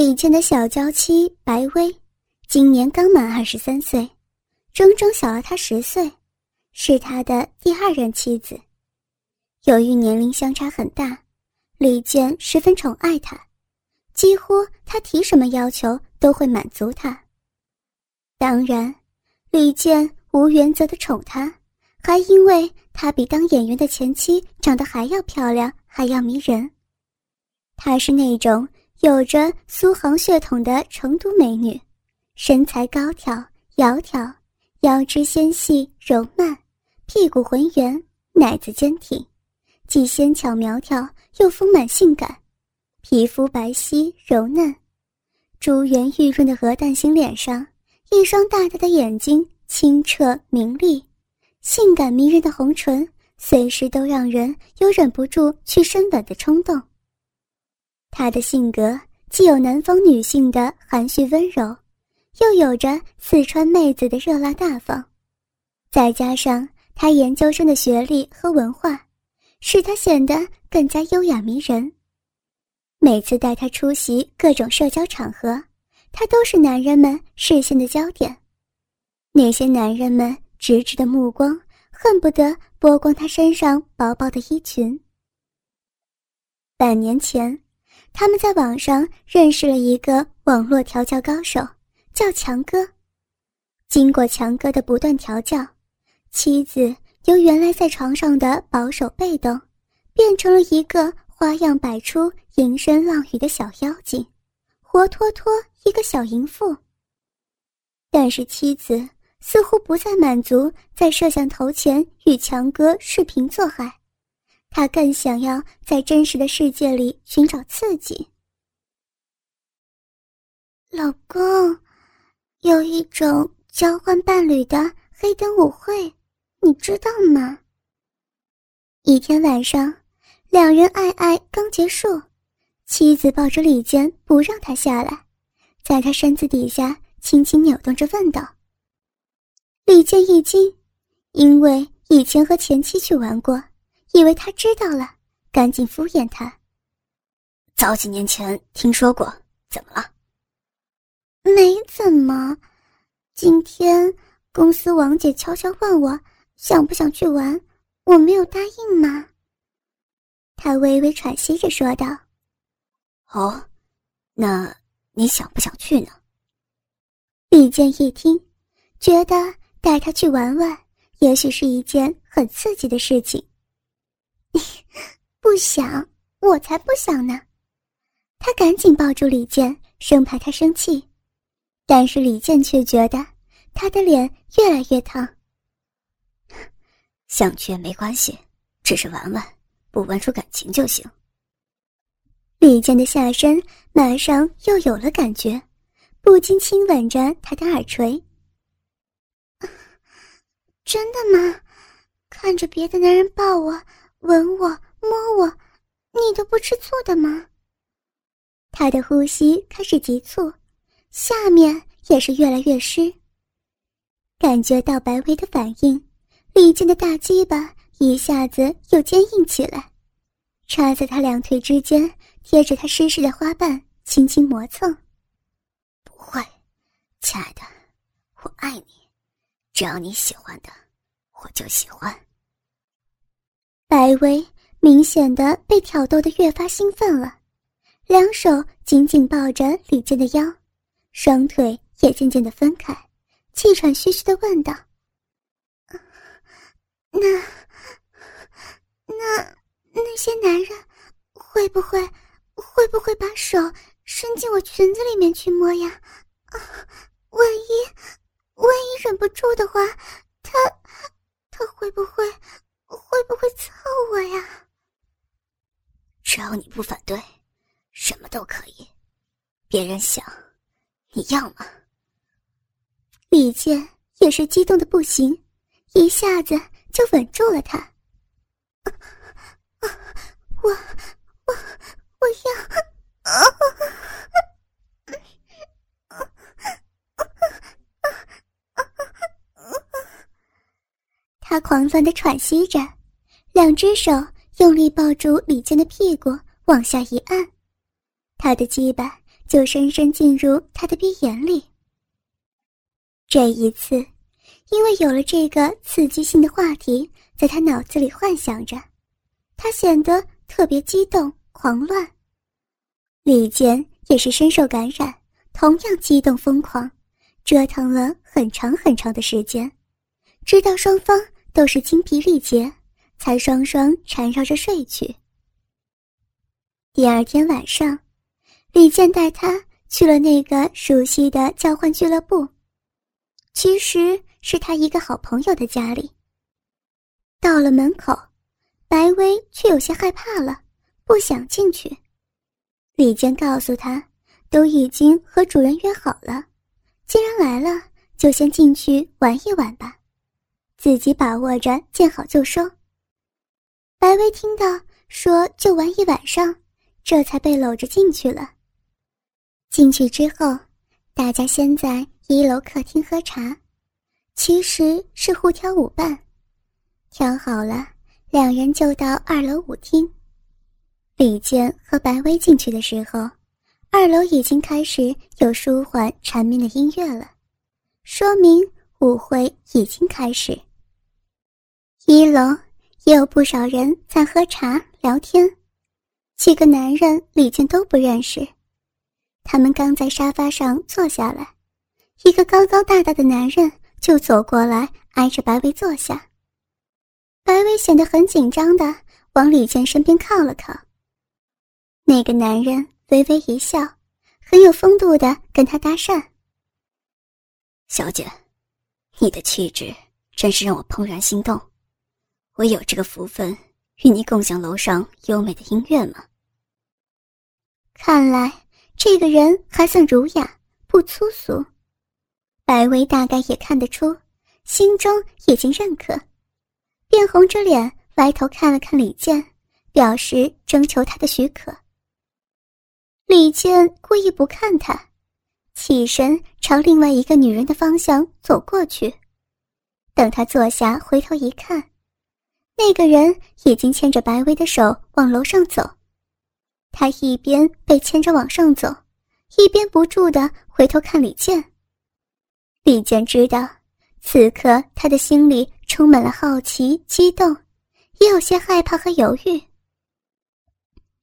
李健的小娇妻白薇，今年刚满二十三岁，整整小了他十岁，是他的第二任妻子。由于年龄相差很大，李健十分宠爱她，几乎他提什么要求都会满足她。当然，李健无原则的宠她，还因为她比当演员的前妻长得还要漂亮，还要迷人。她是那种。有着苏杭血统的成都美女，身材高挑窈窕，腰肢纤细柔曼，屁股浑圆，奶子坚挺，既纤巧苗条又丰满性感，皮肤白皙柔嫩，珠圆玉润的鹅蛋型脸上，一双大大的眼睛清澈明丽，性感迷人的红唇，随时都让人有忍不住去深吻的冲动。她的性格既有南方女性的含蓄温柔，又有着四川妹子的热辣大方，再加上她研究生的学历和文化，使她显得更加优雅迷人。每次带她出席各种社交场合，她都是男人们视线的焦点，那些男人们直直的目光恨不得剥光她身上薄薄的衣裙。半年前。他们在网上认识了一个网络调教高手，叫强哥。经过强哥的不断调教，妻子由原来在床上的保守被动，变成了一个花样百出、迎声浪语的小妖精，活脱脱一个小淫妇。但是妻子似乎不再满足在摄像头前与强哥视频做爱。他更想要在真实的世界里寻找刺激。老公，有一种交换伴侣的黑灯舞会，你知道吗？一天晚上，两人爱爱刚结束，妻子抱着李健不让他下来，在他身子底下轻轻扭动着问道。李健一惊，因为以前和前妻去玩过。以为他知道了，赶紧敷衍他。早几年前听说过，怎么了？没怎么。今天公司王姐悄悄问我想不想去玩，我没有答应嘛。他微微喘息着说道：“哦，那你想不想去呢？”李健一听，觉得带他去玩玩，也许是一件很刺激的事情。不想，我才不想呢！他赶紧抱住李健，生怕他生气，但是李健却觉得他的脸越来越烫。想去也没关系，只是玩玩，不玩出感情就行。李健的下身马上又有了感觉，不禁亲吻着他的耳垂。真的吗？看着别的男人抱我。吻我，摸我，你都不吃醋的吗？他的呼吸开始急促，下面也是越来越湿。感觉到白薇的反应，李健的大鸡巴一下子又坚硬起来，插在他两腿之间，贴着他湿湿的花瓣，轻轻磨蹭。不会，亲爱的，我爱你，只要你喜欢的，我就喜欢。白薇明显的被挑逗的越发兴奋了，两手紧紧抱着李健的腰，双腿也渐渐的分开，气喘吁吁的问道：“那、那那些男人会不会会不会把手伸进我裙子里面去摸呀？啊，万一万一忍不住的话，他他会不会？”会不会操我呀？只要你不反对，什么都可以。别人想，你要吗？李健也是激动的不行，一下子就稳住了他。我我我要啊。他狂乱的喘息着，两只手用力抱住李健的屁股，往下一按，他的鸡巴就深深进入他的鼻眼里。这一次，因为有了这个刺激性的话题在他脑子里幻想着，他显得特别激动、狂乱。李健也是深受感染，同样激动疯狂，折腾了很长很长的时间，直到双方都是精疲力竭，才双双缠绕着睡去。第二天晚上，李健带他去了那个熟悉的交换俱乐部，其实是他一个好朋友的家里。到了门口，白薇却有些害怕了，不想进去。李健告诉他，都已经和主人约好了，既然来了，就先进去玩一玩吧，自己把握着见好就收。白薇听到说就玩一晚上，这才被搂着进去了。进去之后，大家先在一楼客厅喝茶，其实是互挑舞伴，挑好了，两人就到二楼舞厅。李健和白薇进去的时候，二楼已经开始有舒缓缠绵的音乐了，说明舞会已经开始。一楼也有不少人在喝茶聊天，几个男人李健都不认识，他们刚在沙发上坐下来，一个高高大大的男人就走过来挨着白薇坐下，白薇显得很紧张的往李健身边靠了靠。那个男人微微一笑，很有风度的跟他搭讪：“小姐，你的气质真是让我怦然心动。我有这个福分与你共享楼上优美的音乐吗？”看来这个人还算儒雅，不粗俗。白薇大概也看得出，心中已经认可，便红着脸歪头看了看李健，表示征求他的许可。李健故意不看他，起身朝另外一个女人的方向走过去。等他坐下，回头一看，那个人已经牵着白薇的手往楼上走。他一边被牵着往上走，一边不住的回头看李健。李健知道，此刻他的心里充满了好奇、激动，也有些害怕和犹豫，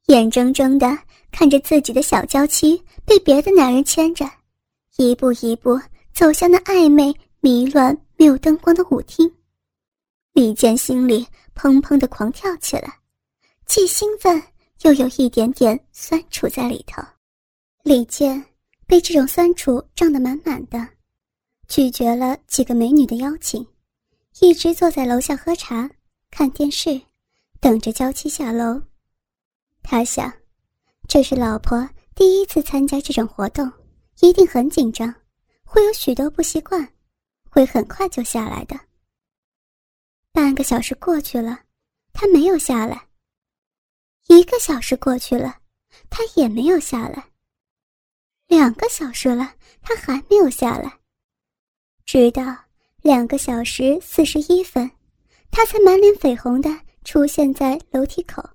眼睁睁的。看着自己的小娇妻被别的男人牵着，一步一步走向那暧昧、迷乱、没有灯光的舞厅，李健心里砰砰的狂跳起来，既兴奋又有一点点酸楚在里头。李健被这种酸楚胀得满满的，拒绝了几个美女的邀请，一直坐在楼下喝茶、看电视，等着娇妻下楼。他想。这是老婆第一次参加这种活动，一定很紧张，会有许多不习惯，会很快就下来的。半个小时过去了，他没有下来。一个小时过去了，他也没有下来。两个小时了，他还没有下来。直到两个小时四十一分，他才满脸绯红的出现在楼梯口。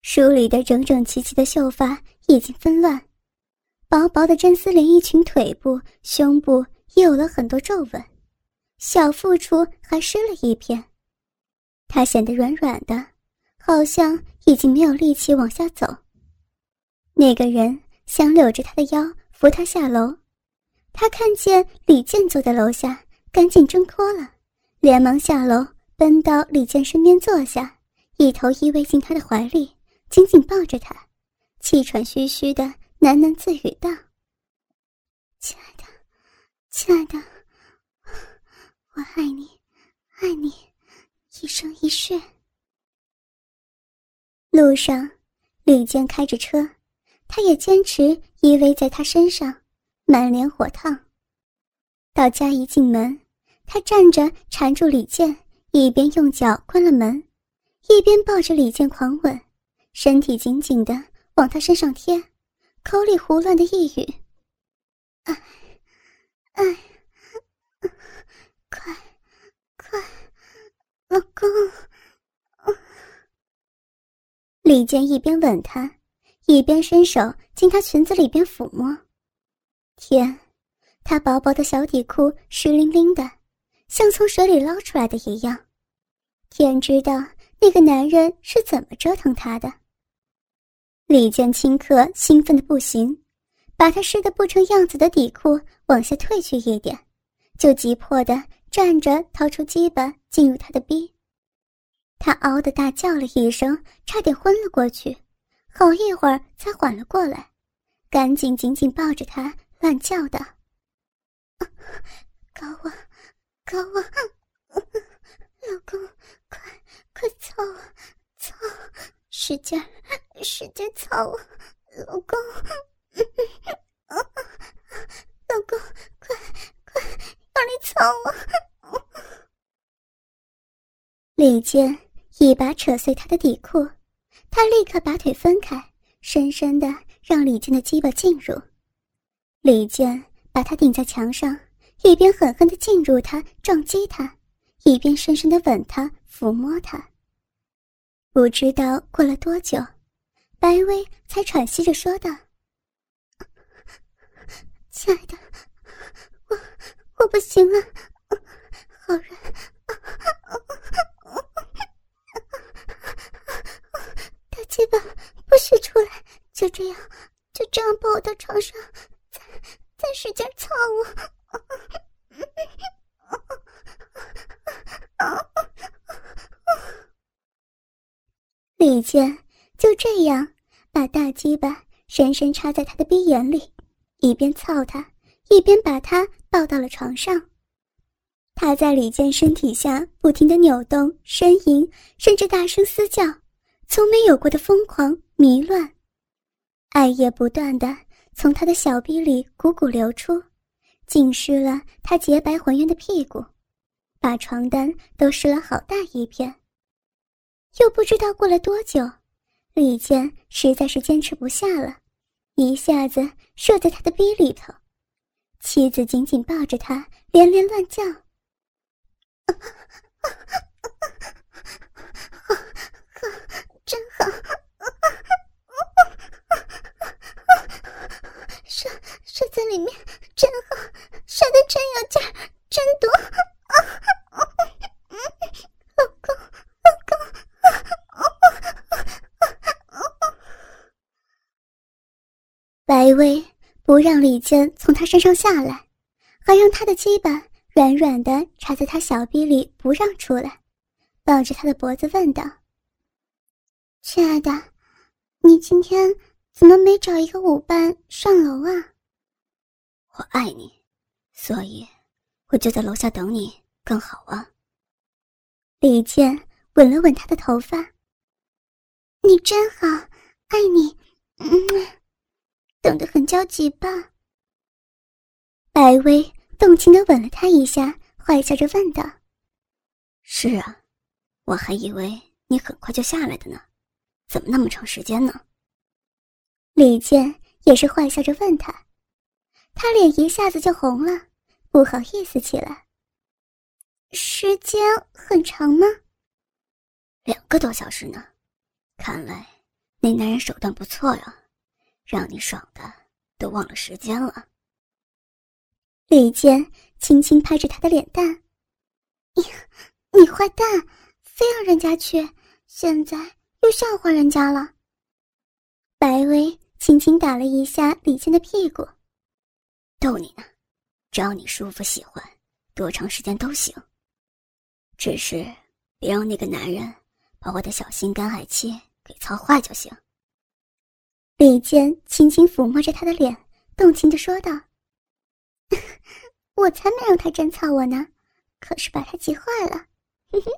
梳理的整整齐齐的秀发已经纷乱，薄薄的真丝连衣裙腿部、胸部也有了很多皱纹，小腹处还湿了一片。她显得软软的，好像已经没有力气往下走。那个人想搂着她的腰扶她下楼，他看见李健坐在楼下，赶紧挣脱了，连忙下楼奔到李健身边坐下，一头依偎进他的怀里。紧紧抱着他，气喘吁吁的喃喃自语道：“亲爱的，亲爱的，爱你，爱你，一生一世。”路上，李健开着车，他也坚持依偎在他身上，满脸火烫。到家一进门，他站着缠住李健，一边用脚关了门，一边抱着李健狂吻。身体紧紧的往他身上贴，口里胡乱的呓语：“爱，爱，快，老公。”李健一边吻她，一边伸手进她裙子里边抚摸。天，她薄薄的小底裤湿淋淋的，像从水里捞出来的一样。天知道那个男人是怎么折腾她的。李健顷刻兴奋的不行，把他湿得不成样子的底裤往下退去一点，就急迫的站着掏出鸡巴进入他的逼。他嗷的大叫了一声，差点昏了过去，好一会儿才缓了过来，赶紧紧紧抱着他乱叫道：“高啊，高啊，老公，快快操啊，操，使劲儿！”使劲操我，老公！老公，快快用力操我！李健一把扯碎他的底裤，他立刻把腿分开，深深的让李健的鸡巴进入。李健把他顶在墙上，一边狠狠的进入他，撞击他，一边深深的吻他，抚摸他。不知道过了多久。白薇才喘息着说道：“亲爱的，我我不行了，好人，鸡巴不许出来，就这样，就这样抱我到床上，再再使劲操我。”李健。就这样，把大鸡巴深深插在他的鼻眼里，一边操他，一边把他抱到了床上。他在李健身体下不停的扭动、呻吟，甚至大声嘶叫，从没有过的疯狂迷乱，爱液不断的从他的小逼里汩汩流出，浸湿了他洁白浑圆的屁股，把床单都湿了好大一片。又不知道过了多久。李健实在是坚持不下了，一下子射在他的逼里头。妻子紧紧抱着他，连连乱叫：“好，射射在里面真好，射的真有劲儿，真多。”白薇李健从他身上下来，还让他的鸡巴软软的插在他小臂里不让出来，抱着他的脖子问道：“亲爱的，你今天怎么没找一个舞伴上楼啊？”“我爱你，所以我就在楼下等你，更好啊。”李健吻了吻他的头发，“你真好，爱你。”嗯。等得很焦急吧？白薇动情的吻了他一下，坏笑着问道：“是啊，我还以为你很快就下来的呢，怎么那么长时间呢？”李健也是坏笑着问他，他脸一下子就红了，不好意思起来。时间很长吗？两个多小时呢，看来那男人手段不错呀。让你爽的都忘了时间了。李健轻轻拍着他的脸蛋：“你，你坏蛋，非要人家去，现在又笑话人家了。”白薇轻轻打了一下李健的屁股：“逗你呢，只要你舒服喜欢，多长时间都行。只是别让那个男人把我的小心肝爱妻给操坏就行。”李健轻轻抚摸着他的脸，动情的说道：“ 我才没让他真操我呢，可是把他急坏了。”嘿嘿。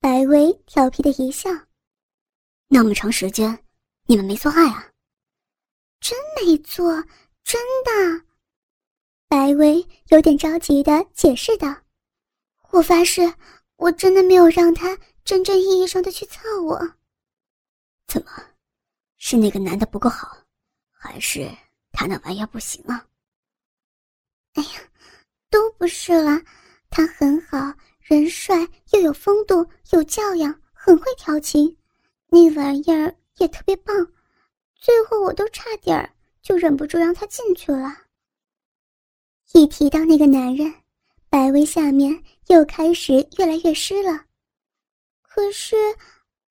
白薇调皮的一笑：“那么长时间，你们没做爱啊？”“真没做，真的。”白薇有点着急的解释道：“我发誓，我真的没有让他真正意义上的去操我。”“怎么？”是那个男的不够好，还是他那玩意儿不行啊？不是了，他很好，人帅又有风度，有教养，很会调情，那玩意儿也特别棒，最后我都差点儿就忍不住让他进去了。一提到那个男人，白薇下面又开始越来越湿了。可是，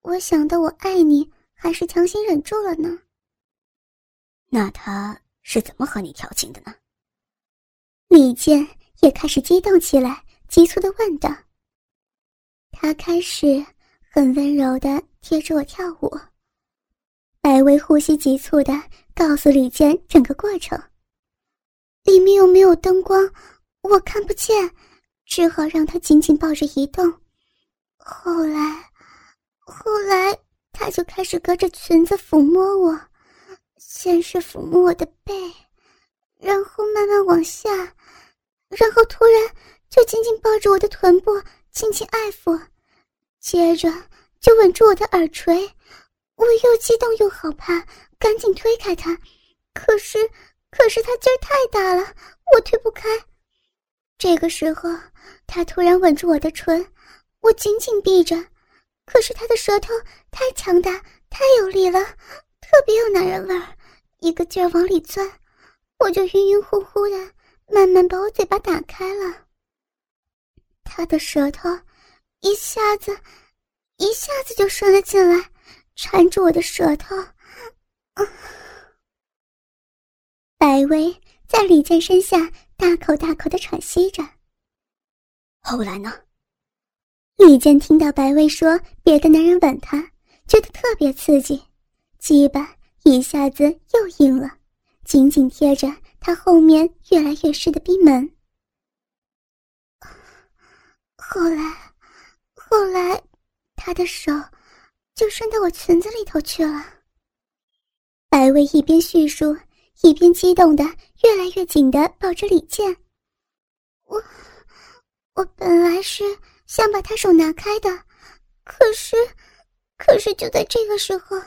我想到我爱你，还是强行忍住了呢。那他是怎么和你调情的呢？李健也开始激动起来，急促的问道。他开始很温柔的贴着我跳舞。白薇呼吸急促的告诉李健整个过程。里面又没有灯光，我看不见，只好让他紧紧抱着移动。后来，后来他就开始隔着裙子抚摸我，先是抚摸我的背，然后慢慢往下，然后突然就紧紧抱着我的臀部，轻轻爱抚，接着就吻住我的耳垂。我又激动又好怕，赶紧推开他，可是，可是他劲儿太大了，我推不开。这个时候，他突然吻住我的唇，我紧紧闭着，可是他的舌头太强大，太有力了，特别有男人味儿，一个劲儿往里钻，我就晕晕乎乎的，慢慢把我嘴巴打开了。他的舌头一下子，一下子就伸了进来。缠住我的舌头，白薇在李健身下大口大口的喘息着。后来呢？李健听到白薇说别的男人吻她，觉得特别刺激，鸡巴一下子又硬了，紧紧贴着他后面越来越湿的逼门。后来，后来，他的手。就伸到我裙子里头去了。白薇一边叙述，一边激动的越来越紧的抱着李健。我，我本来是想把他手拿开的，可是，可是就在这个时候，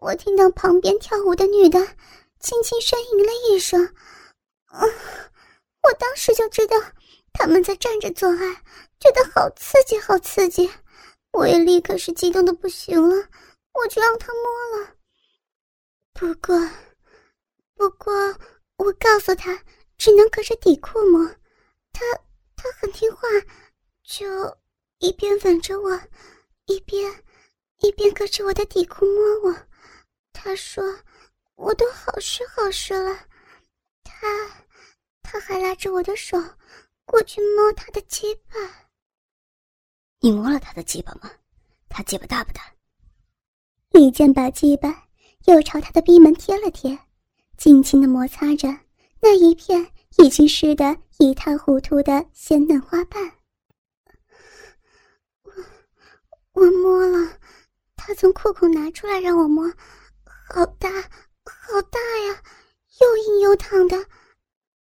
我听到旁边跳舞的女的轻轻呻吟了一声。啊，我当时就知道他们在站着做爱，觉得好刺激，好刺激。我也立刻是激动的不行了，我就让他摸了。不过，不过我告诉他只能隔着底裤摸，他他很听话，就一边吻着我，一边一边隔着我的底裤摸我。他说我都好湿好湿了，他他还拉着我的手过去摸他的鸡巴。你摸了他的鸡巴吗？他鸡巴大不大？李健把鸡巴又朝他的逼门贴了贴，轻轻的摩擦着那一片已经湿得一塌糊涂的鲜嫩花瓣。我我摸了，他从裤孔拿出来让我摸，好大好大呀，又硬又烫的，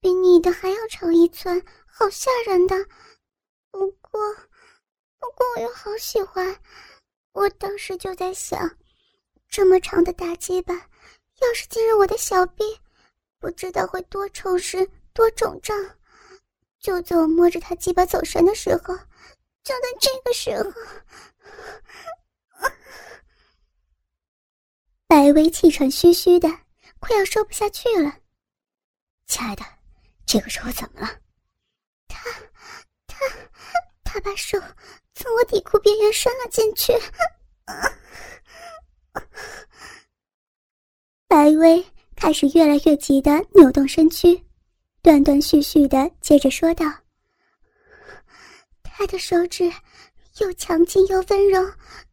比你的还要长一寸，好吓人的。不过。不过我又好喜欢，我当时就在想，这么长的大鸡巴，要是进入我的小臂，不知道会多充实、多肿胀。就在我摸着他鸡巴走神的时候，就在这个时候，白薇气喘吁吁的，快要说不下去了。亲爱的，这个时候怎么了？他，他，他把手。从我底裤边缘伸了进去，白薇开始越来越急的扭动身躯，断断续续的接着说道：“他的手指又强劲又温柔，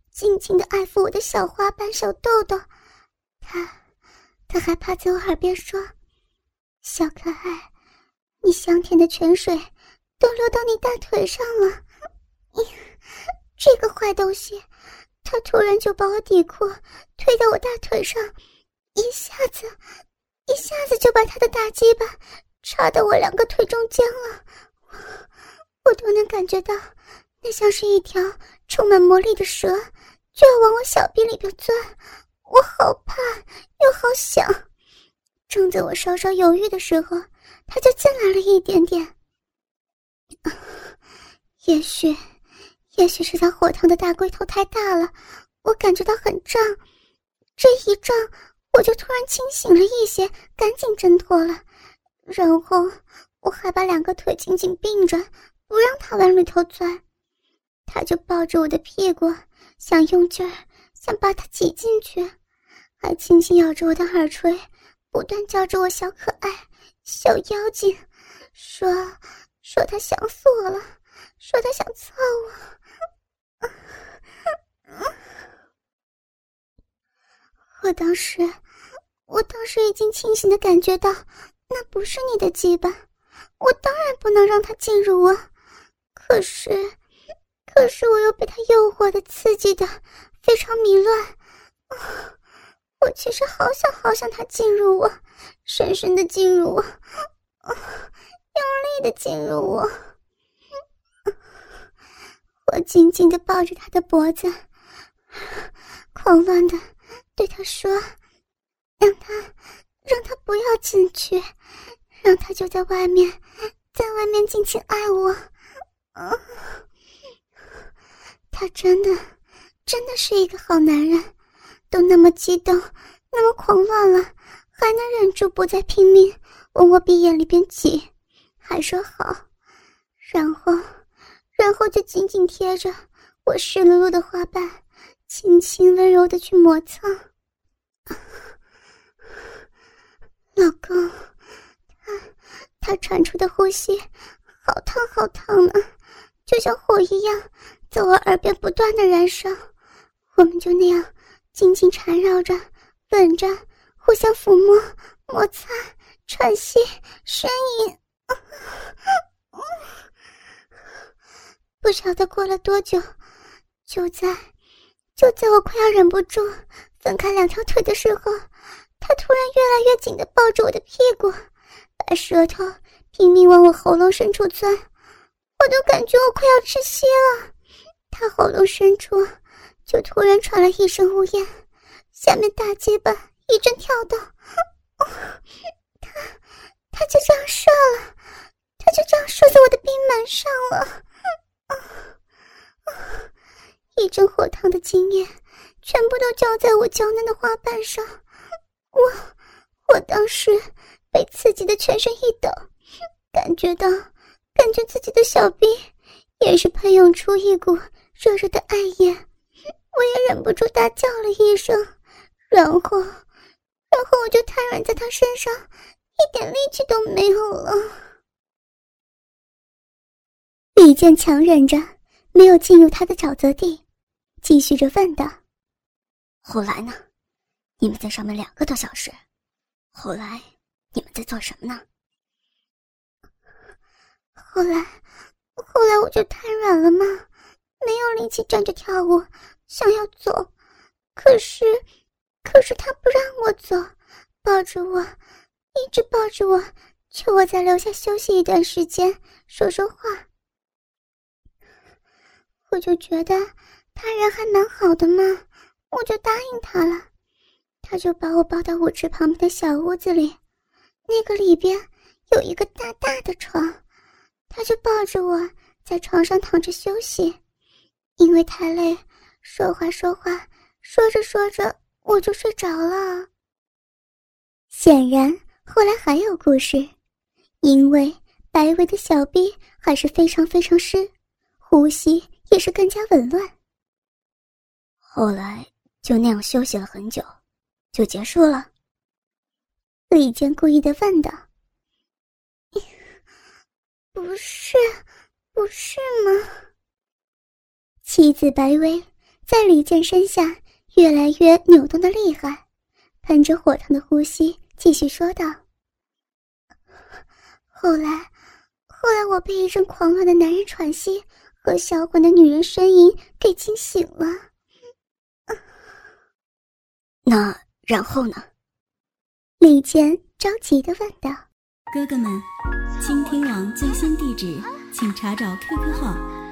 尽情的爱抚我的小花瓣、小痘痘。他，他还趴在我耳边说：‘小可爱，你香甜的泉水都流到你大腿上了。’”这个坏东西，他突然就把我底裤推到我大腿上，一下子，一下子就把他的大鸡巴插到我两个腿中间了。我，我都能感觉到，那像是一条充满魔力的蛇，就要往我小臂里边钻。我好怕，又好想。正在我稍稍犹豫的时候，他就进来了一点点。也许。也许是他火烫的大龟头太大了，我感觉到很胀。这一胀，我就突然清醒了一些，赶紧挣脱了，然后我还把两个腿紧紧并着，不让他往里头钻。他就抱着我的屁股，想用劲儿，想把它挤进去，还轻轻咬着我的耳垂，不断叫着我小可爱、小妖精，说说他想死我了，说他想操我。我当时，我当时已经清醒的感觉到，那不是你的鸡巴，我当然不能让他进入我。可是，可是我又被他诱惑的、刺激的非常迷乱。我其实好想好想他进入我，深深的进入我，用力的进入我。我紧紧的抱着他的脖子，狂乱的。对他说：“让他，让他不要进去，让他就在外面，在外面尽情爱我。”，他真的，真的是一个好男人，都那么激动，那么狂乱了，还能忍住不再拼命往我鼻眼里边挤，还说好，然后，然后就紧紧贴着我湿漉漉的花瓣。轻轻温柔的去摩擦，老公，他他喘出的呼吸好烫好烫呢，就像火一样在我耳边不断的燃烧。我们就那样紧紧缠绕着，吻着，互相抚摸、摩擦、喘息、呻吟。不晓得过了多久，就在。就在我快要忍不住分开两条腿的时候，他突然越来越紧的抱住我的屁股，把舌头拼命往我喉咙深处钻，我都感觉我快要窒息了。他喉咙深处就突然传来一声呜咽，下面大鸡巴一阵跳动，他他就这样射了，他就这样射在我的冰门上了。一阵火烫的精液，全部都浇在我娇嫩的花瓣上，我，我当时被刺激的全身一抖，感觉到，感觉自己的小臂也是喷涌出一股热热的爱液，我也忍不住大叫了一声，然后，然后我就瘫软在他身上，一点力气都没有了。李健强忍着，没有进入他的沼泽地。继续着问道：“后来呢？你们在上面两个多小时。后来你们在做什么呢？”后来，后来我就瘫软了嘛，没有力气站着跳舞，想要走，可是，可是他不让我走，抱着我，一直抱着我，求我再留下休息一段时间，说说话。我就觉得。他人还蛮好的嘛，我就答应他了。他就把我抱到舞池旁边的小屋子里，那个里边有一个大大的床，他就抱着我在床上躺着休息。因为太累，说话说话，说着说着我就睡着了。显然后来还有故事，因为白薇的小臂还是非常非常湿，呼吸也是更加紊乱。后来就那样休息了很久，就结束了。李健故意的问道：“不是，不是吗？”妻子白薇在李健身下越来越扭动的厉害，喷着火烫的呼吸，继续说道：“后来，后来我被一阵狂乱的男人喘息和销魂的女人呻吟给惊醒了。”那然后呢？李健着急的问道：“哥哥们，倾听网最新地址，请查找 QQ 号